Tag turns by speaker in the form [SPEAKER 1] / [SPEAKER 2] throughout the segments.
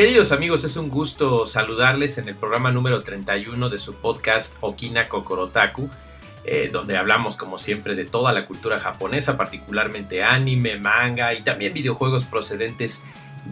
[SPEAKER 1] Queridos amigos, es un gusto saludarles en el programa número 31 de su podcast Okina Kokorotaku, eh, donde hablamos como siempre de toda la cultura japonesa, particularmente anime, manga y también videojuegos procedentes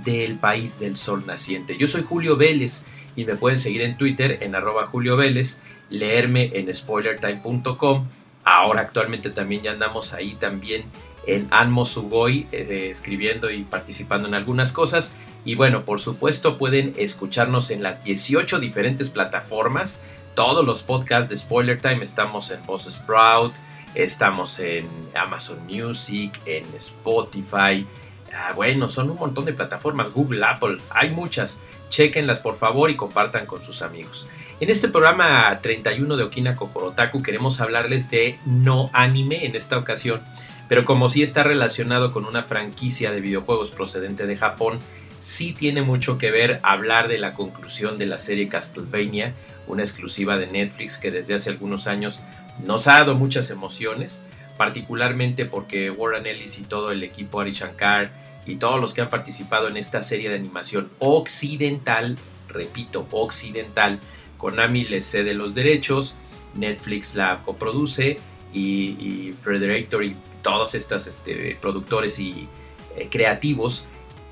[SPEAKER 1] del país del sol naciente. Yo soy Julio Vélez y me pueden seguir en Twitter en arroba Julio Vélez, leerme en spoilertime.com. Ahora actualmente también ya andamos ahí también en Anmo Sugoi, eh, escribiendo y participando en algunas cosas. Y bueno, por supuesto pueden escucharnos en las 18 diferentes plataformas. Todos los podcasts de Spoiler Time estamos en Sprout, estamos en Amazon Music, en Spotify. Ah, bueno, son un montón de plataformas, Google, Apple, hay muchas. Chequenlas por favor y compartan con sus amigos. En este programa 31 de Okina Kokorotaku queremos hablarles de no anime en esta ocasión, pero como sí está relacionado con una franquicia de videojuegos procedente de Japón, sí tiene mucho que ver hablar de la conclusión de la serie Castlevania, una exclusiva de Netflix que desde hace algunos años nos ha dado muchas emociones, particularmente porque Warren Ellis y todo el equipo Ari Shankar y todos los que han participado en esta serie de animación occidental, repito, occidental, Konami les cede los derechos, Netflix la coproduce y, y Frederator y todos estos este, productores y eh, creativos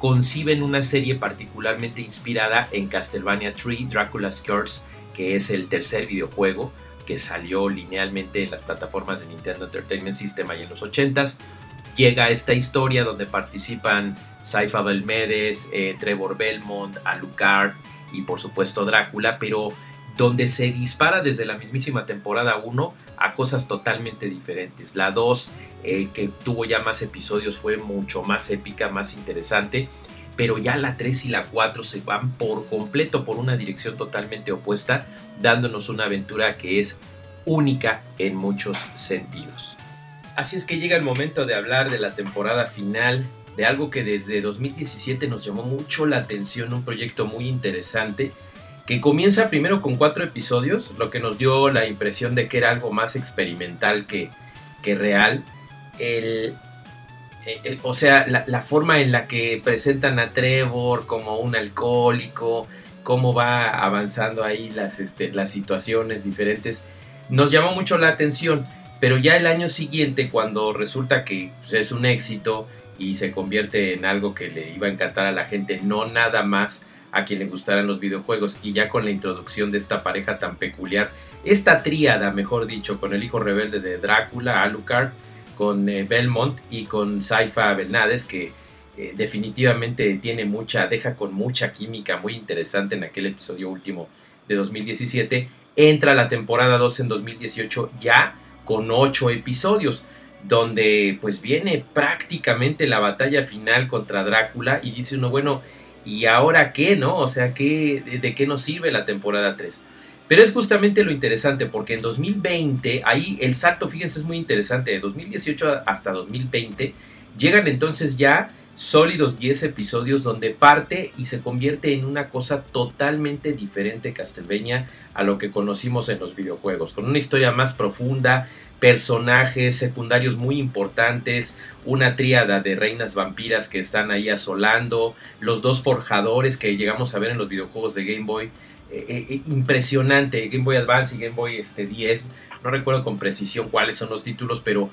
[SPEAKER 1] conciben una serie particularmente inspirada en Castlevania 3 Dracula's Curse, que es el tercer videojuego que salió linealmente en las plataformas de Nintendo Entertainment System en los 80s. Llega esta historia donde participan Saifa Belmedes, eh, Trevor Belmont, Alucard y por supuesto Drácula, pero donde se dispara desde la mismísima temporada 1 a cosas totalmente diferentes. La 2, eh, que tuvo ya más episodios, fue mucho más épica, más interesante, pero ya la 3 y la 4 se van por completo por una dirección totalmente opuesta, dándonos una aventura que es única en muchos sentidos. Así es que llega el momento de hablar de la temporada final, de algo que desde 2017 nos llamó mucho la atención, un proyecto muy interesante que comienza primero con cuatro episodios, lo que nos dio la impresión de que era algo más experimental que, que real. El, eh, eh, o sea, la, forma en la que presentan a Trevor como un alcohólico, cómo va avanzando ahí las, este, las situaciones diferentes, nos llamó mucho la atención. Pero ya el año siguiente, cuando resulta que pues, es un éxito y se convierte en algo que le iba a encantar a la gente, no nada más a quien le gustaran los videojuegos. Y ya con la introducción de esta pareja tan peculiar, esta tríada, mejor dicho, con el hijo rebelde de Drácula, Alucard, con eh, Belmont y con Saifa Belnades, que eh, definitivamente tiene mucha, deja con mucha química muy interesante en aquel episodio último de 2017, entra la temporada 2 en 2018 ya con 8 episodios donde pues viene prácticamente la batalla final contra Drácula y dice uno, bueno, ¿Y ahora qué, no? O sea, ¿qué, de, qué nos sirve la temporada 3? Pero es justamente lo interesante porque en 2020, ahí el salto, fíjense, es muy interesante, de 2018 hasta 2020, llegan entonces ya sólidos 10 episodios donde parte y se convierte en una cosa totalmente diferente Castlevania a lo que conocimos en los videojuegos, con una historia más profunda, personajes secundarios muy importantes, una tríada de reinas vampiras que están ahí asolando, los dos forjadores que llegamos a ver en los videojuegos de Game Boy, eh, eh, eh, impresionante, Game Boy Advance y Game Boy este, 10, no recuerdo con precisión cuáles son los títulos, pero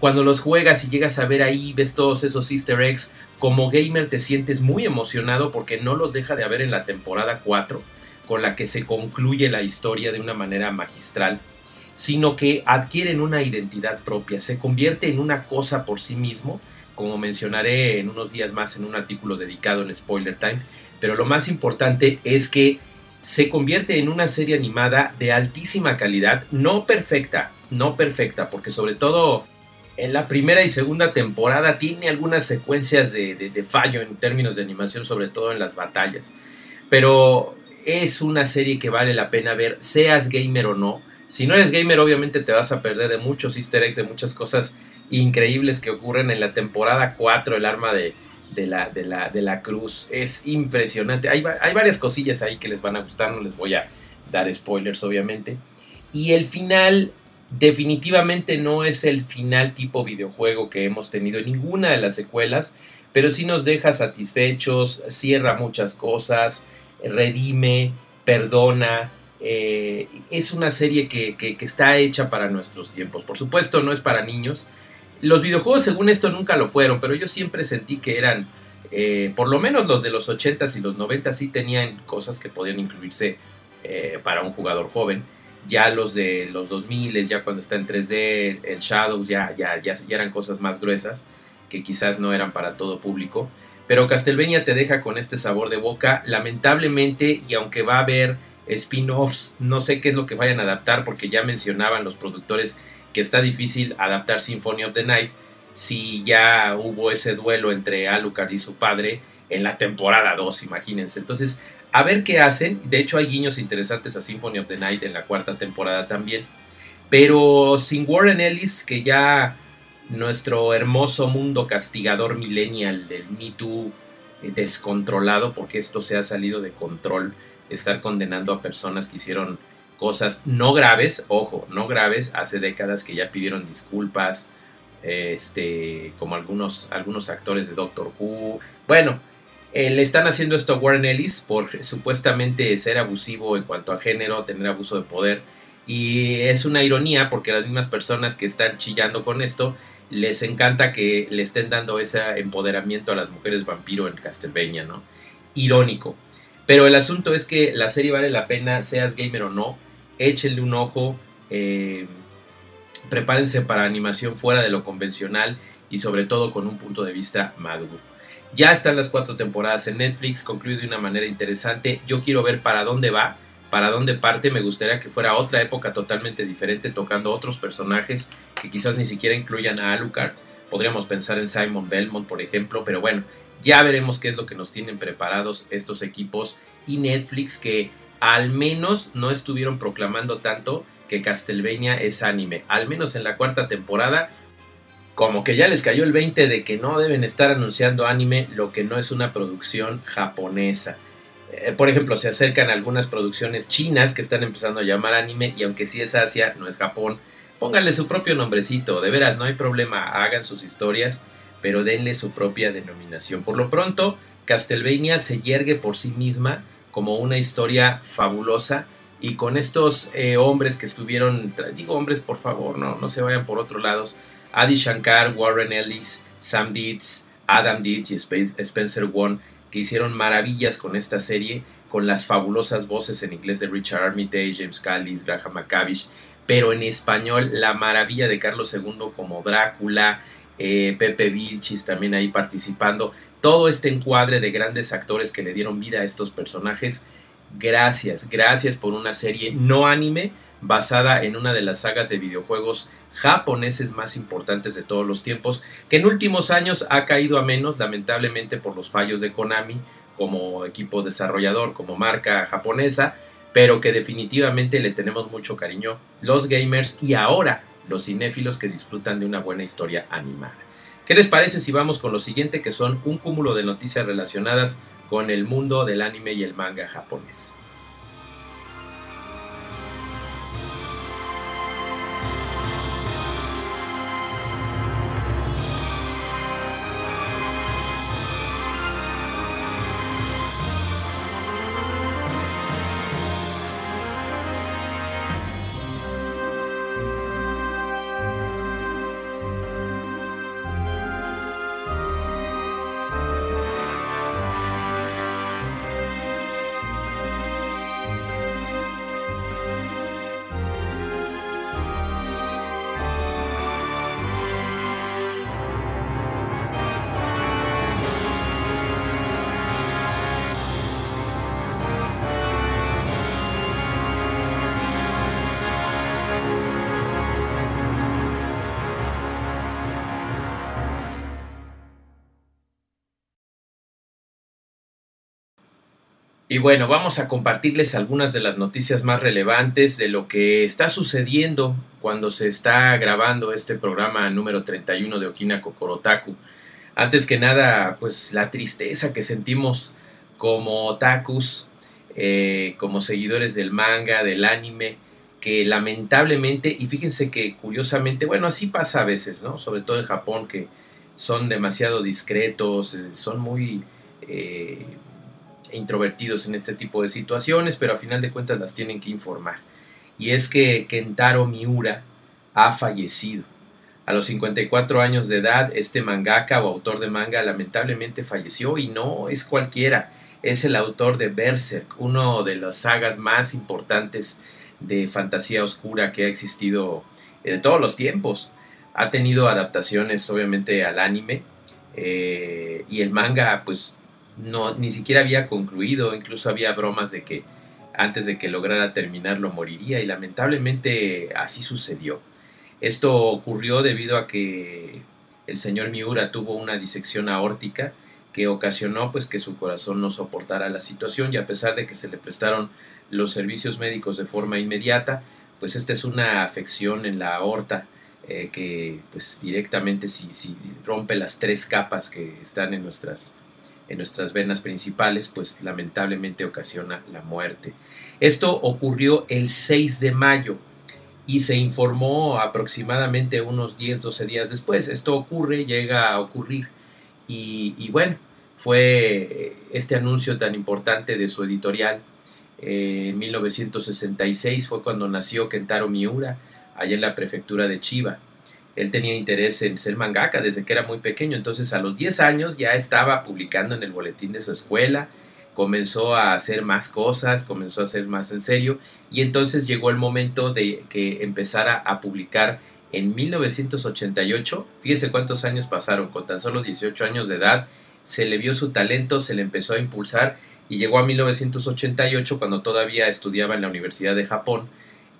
[SPEAKER 1] cuando los juegas y llegas a ver ahí, ves todos esos easter eggs, como gamer te sientes muy emocionado porque no los deja de haber en la temporada 4, con la que se concluye la historia de una manera magistral. sino que adquieren una identidad propia, se convierte en una cosa por sí mismo, como mencionaré en unos días más en un artículo dedicado en Spoiler Time, pero lo más importante es que se convierte en una serie animada de altísima calidad, no perfecta, no perfecta, porque sobre todo en la primera y segunda temporada tiene algunas secuencias de, fallo en términos de animación, sobre todo en las batallas. Pero es una serie que vale la pena ver, seas gamer o no. Si no eres gamer, obviamente te vas a perder de muchos easter eggs, de muchas cosas increíbles que ocurren en la temporada 4, el arma de, la, de, la, de la cruz. Es impresionante. Hay, hay varias cosillas ahí que les van a gustar, no les voy a dar spoilers, obviamente. Y el final definitivamente no es el final tipo videojuego que hemos tenido en ninguna de las secuelas, pero sí nos deja satisfechos, cierra muchas cosas, redime, perdona. Eh, es una serie que, está hecha para nuestros tiempos. Por supuesto, no es para niños. Los videojuegos, según esto, nunca lo fueron, pero yo siempre sentí que eran, eh, por lo menos los de los 80s y los 90s, sí tenían cosas que podían incluirse eh, para un jugador joven ya los de los 2000, ya cuando está en 3D, el Shadows, ya, ya, ya, eran cosas más gruesas que quizás no eran para todo público. Pero Castlevania te deja con este sabor de boca. Lamentablemente, y aunque va a haber spin-offs, no sé qué es lo que vayan a adaptar, porque ya mencionaban los productores que está difícil adaptar Symphony of the Night si ya hubo ese duelo entre Alucard y su padre en la temporada 2, imagínense. Entonces, a ver qué hacen. De hecho, hay guiños interesantes a Symphony of the Night en la cuarta temporada también. Pero sin Warren Ellis, que ya nuestro hermoso mundo castigador millennial del Me Too eh, descontrolado, porque esto se ha salido de control, estar condenando a personas que hicieron cosas no graves, ojo, no graves, hace décadas que ya pidieron disculpas, este, como algunos, algunos actores de Doctor Who. Bueno, eh, le están haciendo esto a Warren Ellis por supuestamente ser abusivo en cuanto a género, tener abuso de poder. Y es una ironía porque las mismas personas que están chillando con esto les encanta que le estén dando ese empoderamiento a las mujeres vampiro en Castlevania, ¿no? Irónico. Pero el asunto es que la serie vale la pena, seas gamer o no, échenle un ojo, eh, prepárense para animación fuera de lo convencional y sobre todo con un punto de vista maduro. Ya están las cuatro temporadas en Netflix, concluye de una manera interesante. Yo quiero ver para dónde va, para dónde parte. Me gustaría que fuera otra época totalmente diferente, tocando otros personajes que quizás ni siquiera incluyan a Alucard. Podríamos pensar en Simon Belmont, por ejemplo, pero bueno, ya veremos qué es lo que nos tienen preparados estos equipos y Netflix que al menos no estuvieron proclamando tanto que Castlevania es anime. Al menos en la cuarta temporada como que ya les cayó el 20 de que no deben estar anunciando anime lo que no es una producción japonesa. Eh, por ejemplo, se acercan algunas producciones chinas que están empezando a llamar anime y aunque sí es Asia, no es Japón, pónganle su propio nombrecito, de veras, no hay problema, hagan sus historias, pero denle su propia denominación. Por lo pronto, Castlevania se yergue por sí misma como una historia fabulosa y con estos eh, hombres que estuvieron, digo hombres por favor, no, no se vayan por otros lados, Adi Shankar, Warren Ellis, Sam Dietz, Adam Dietz y Spencer Wong, que hicieron maravillas con esta serie, con las fabulosas voces en inglés de Richard Armitage, James Callis, Graham McCavish, pero en español la maravilla de Carlos II como Drácula, eh, Pepe Vilchis también ahí participando, todo este encuadre de grandes actores que le dieron vida a estos personajes. Gracias, gracias por una serie no anime basada en una de las sagas de videojuegos japoneses más importantes de todos los tiempos, que en últimos años ha caído a menos, lamentablemente por los fallos de Konami como equipo desarrollador, como marca japonesa, pero que definitivamente le tenemos mucho cariño los gamers y ahora los cinéfilos que disfrutan de una buena historia animada. ¿Qué les parece si vamos con lo siguiente que son un cúmulo de noticias relacionadas con el mundo del anime y el manga japonés? Y bueno, vamos a compartirles algunas de las noticias más relevantes de lo que está sucediendo cuando se está grabando este programa número 31 de Okina Kokorotaku. Antes que nada, pues la tristeza que sentimos como otakus, eh, como seguidores del manga, del anime, que lamentablemente, y fíjense que curiosamente, bueno, así pasa a veces, ¿no? Sobre todo en Japón, que son demasiado discretos, eh, son muy eh, introvertidos en este tipo de situaciones, pero a final de cuentas las tienen que informar. Y es que Kentaro Miura ha fallecido. A los 54 años de edad, este mangaka o autor de manga lamentablemente falleció y no es cualquiera, es el autor de Berserk, uno de las sagas más importantes de fantasía oscura que ha existido de todos los tiempos. Ha tenido adaptaciones obviamente al anime eh, y el manga pues no, ni siquiera había concluido, incluso había bromas de que antes de que lograra terminarlo moriría y lamentablemente así sucedió. Esto ocurrió debido a que el señor Miura tuvo una disección aórtica que ocasionó pues que su corazón no soportara la situación y a pesar de que se le prestaron los servicios médicos de forma inmediata, pues esta es una afección en la aorta eh, que pues directamente si, si rompe las tres capas que están en nuestras en nuestras venas principales, pues lamentablemente ocasiona la muerte. Esto ocurrió el 6 de mayo y se informó aproximadamente unos 10-12 días después. Esto ocurre, llega a ocurrir y, bueno, fue este anuncio tan importante de su editorial. en 1966 fue cuando nació Kentaro Miura, allá en la prefectura de Chiba él tenía interés en ser mangaka desde que era muy pequeño, entonces a los 10 años ya estaba publicando en el boletín de su escuela, comenzó a hacer más cosas, comenzó a hacer más en serio y entonces llegó el momento de que empezara a publicar en 1988, fíjense cuántos años pasaron, con tan solo 18 años de edad, se le vio su talento, se le empezó a impulsar y llegó a 1988 cuando todavía estudiaba en la Universidad de Japón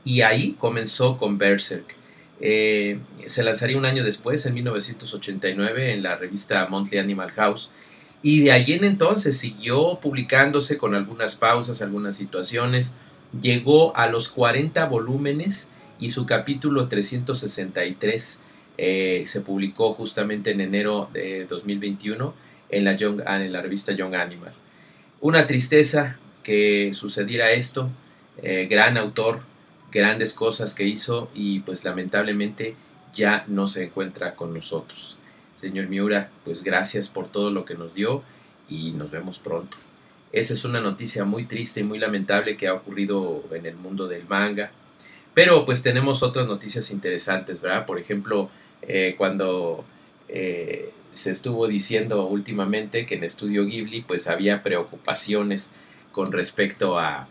[SPEAKER 1] y ahí comenzó con Berserk. Eh, se lanzaría un año después, en 1989, en la revista Monthly Animal House. Y de allí en entonces siguió publicándose con algunas pausas, algunas situaciones. Llegó a los 40 volúmenes y su capítulo 363 eh, se publicó justamente en enero de 2021 en la, en la revista Young Animal. Una tristeza que sucediera esto. Eh, gran autor, grandes cosas que hizo y pues lamentablemente ya no se encuentra con nosotros. Señor Miura, pues gracias por todo lo que nos dio y nos vemos pronto. Esa es una noticia muy triste y muy lamentable que ha ocurrido en el mundo del manga. Pero pues tenemos otras noticias interesantes, ¿verdad? Por ejemplo, eh, cuando eh, se estuvo diciendo últimamente que en Estudio Ghibli pues había preocupaciones con respecto a,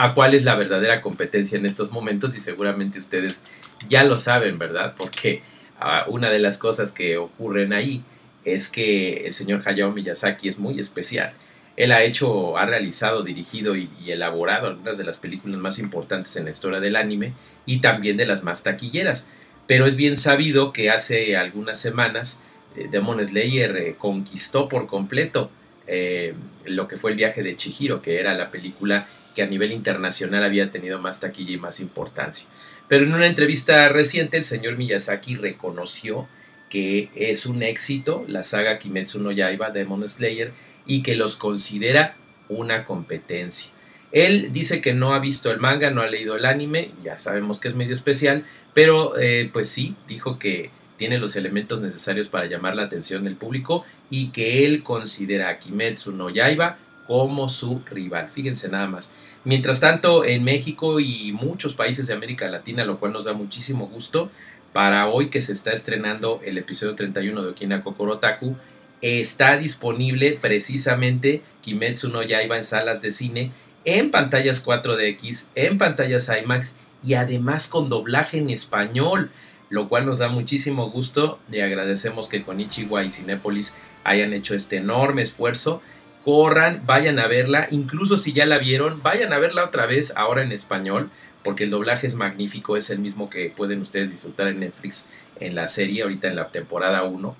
[SPEAKER 1] a cuál es la verdadera competencia en estos momentos y seguramente ustedes ya lo saben, ¿verdad? Porque ah, una de las cosas que ocurren ahí es que el señor Hayao Miyazaki es muy especial. Él ha hecho, ha realizado, dirigido y, elaborado algunas de las películas más importantes en la historia del anime y también de las más taquilleras. Pero es bien sabido que hace algunas semanas eh, Demon Slayer eh, conquistó por completo eh, lo que fue el viaje de Chihiro, que era la película que a nivel internacional había tenido más taquilla y más importancia. Pero en una entrevista reciente el señor Miyazaki reconoció que es un éxito la saga Kimetsu no Yaiba Demon Slayer y que los considera una competencia. Él dice que no ha visto el manga, no ha leído el anime, ya sabemos que es medio especial, pero eh, pues sí, dijo que tiene los elementos necesarios para llamar la atención del público y que él considera a Kimetsu no Yaiba como su rival. Fíjense nada más. Mientras tanto, en México y muchos países de América Latina, lo cual nos da muchísimo gusto, para hoy que se está estrenando el episodio 31 de Okina Kokorotaku, está disponible precisamente Kimetsu no Yaiba en salas de cine, en pantallas 4DX, en pantallas IMAX y además con doblaje en español, lo cual nos da muchísimo gusto y agradecemos que con Ichiwa y Cinépolis hayan hecho este enorme esfuerzo corran, vayan a verla, incluso si ya la vieron, vayan a verla otra vez ahora en español, porque el doblaje es magnífico, es el mismo que pueden ustedes disfrutar en Netflix en la serie, ahorita en la temporada 1.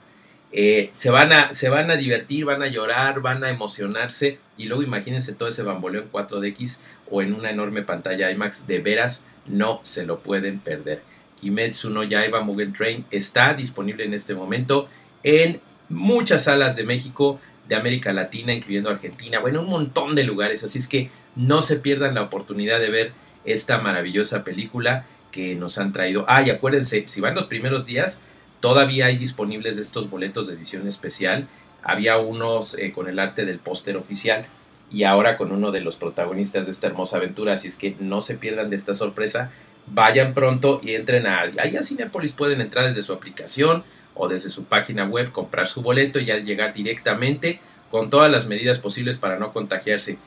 [SPEAKER 1] Eh, se, van a, se van a divertir, van a llorar, van a emocionarse y luego imagínense todo ese bamboleo en 4DX o en una enorme pantalla IMAX. De veras, no se lo pueden perder. Kimetsu no Yaiba Mugen Train está disponible en este momento en muchas salas de México, de América Latina, incluyendo Argentina, bueno, un montón de lugares. Así es que no se pierdan la oportunidad de ver esta maravillosa película que nos han traído. Ah, y acuérdense, si van los primeros días, todavía hay disponibles estos boletos de edición especial. Había unos eh, con el arte del póster oficial y ahora con uno de los protagonistas de esta hermosa aventura. Así es que no se pierdan de esta sorpresa. Vayan pronto y entren a... Ahí a Cinepolis pueden entrar desde su aplicación o desde su página web, comprar su boleto y ya llegar directamente con todas las medidas posibles para no contagiarse.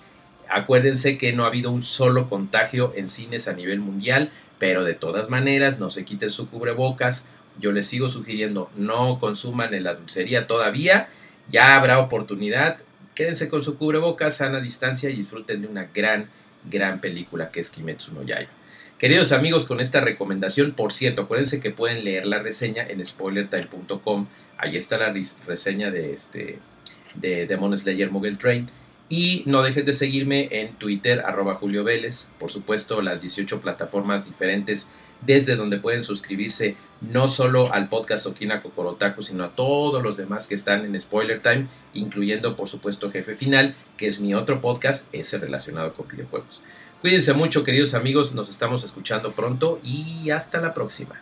[SPEAKER 1] Acuérdense que no ha habido un solo contagio en cines a nivel mundial, pero de todas maneras no se quiten su cubrebocas. Yo les sigo sugiriendo no consuman en la dulcería todavía. Ya habrá oportunidad. Quédense con su cubrebocas, sana distancia y disfruten de una gran, gran película que es Kimetsu no Yaiba. Queridos amigos, con esta recomendación, por cierto, acuérdense que pueden leer la reseña en spoilertime.com. Ahí está la reseña de este de Demon Slayer Mugen Train. Y no dejen de seguirme en Twitter, arroba Julio Vélez. Por supuesto, las 18 plataformas diferentes desde donde pueden suscribirse no solo al podcast Okina Kokorotaku, sino a todos los demás que están en Spoiler Time, incluyendo por supuesto Jefe Final, que es mi otro podcast, ese relacionado con videojuegos. Cuídense mucho, queridos amigos, nos estamos escuchando pronto y hasta la próxima.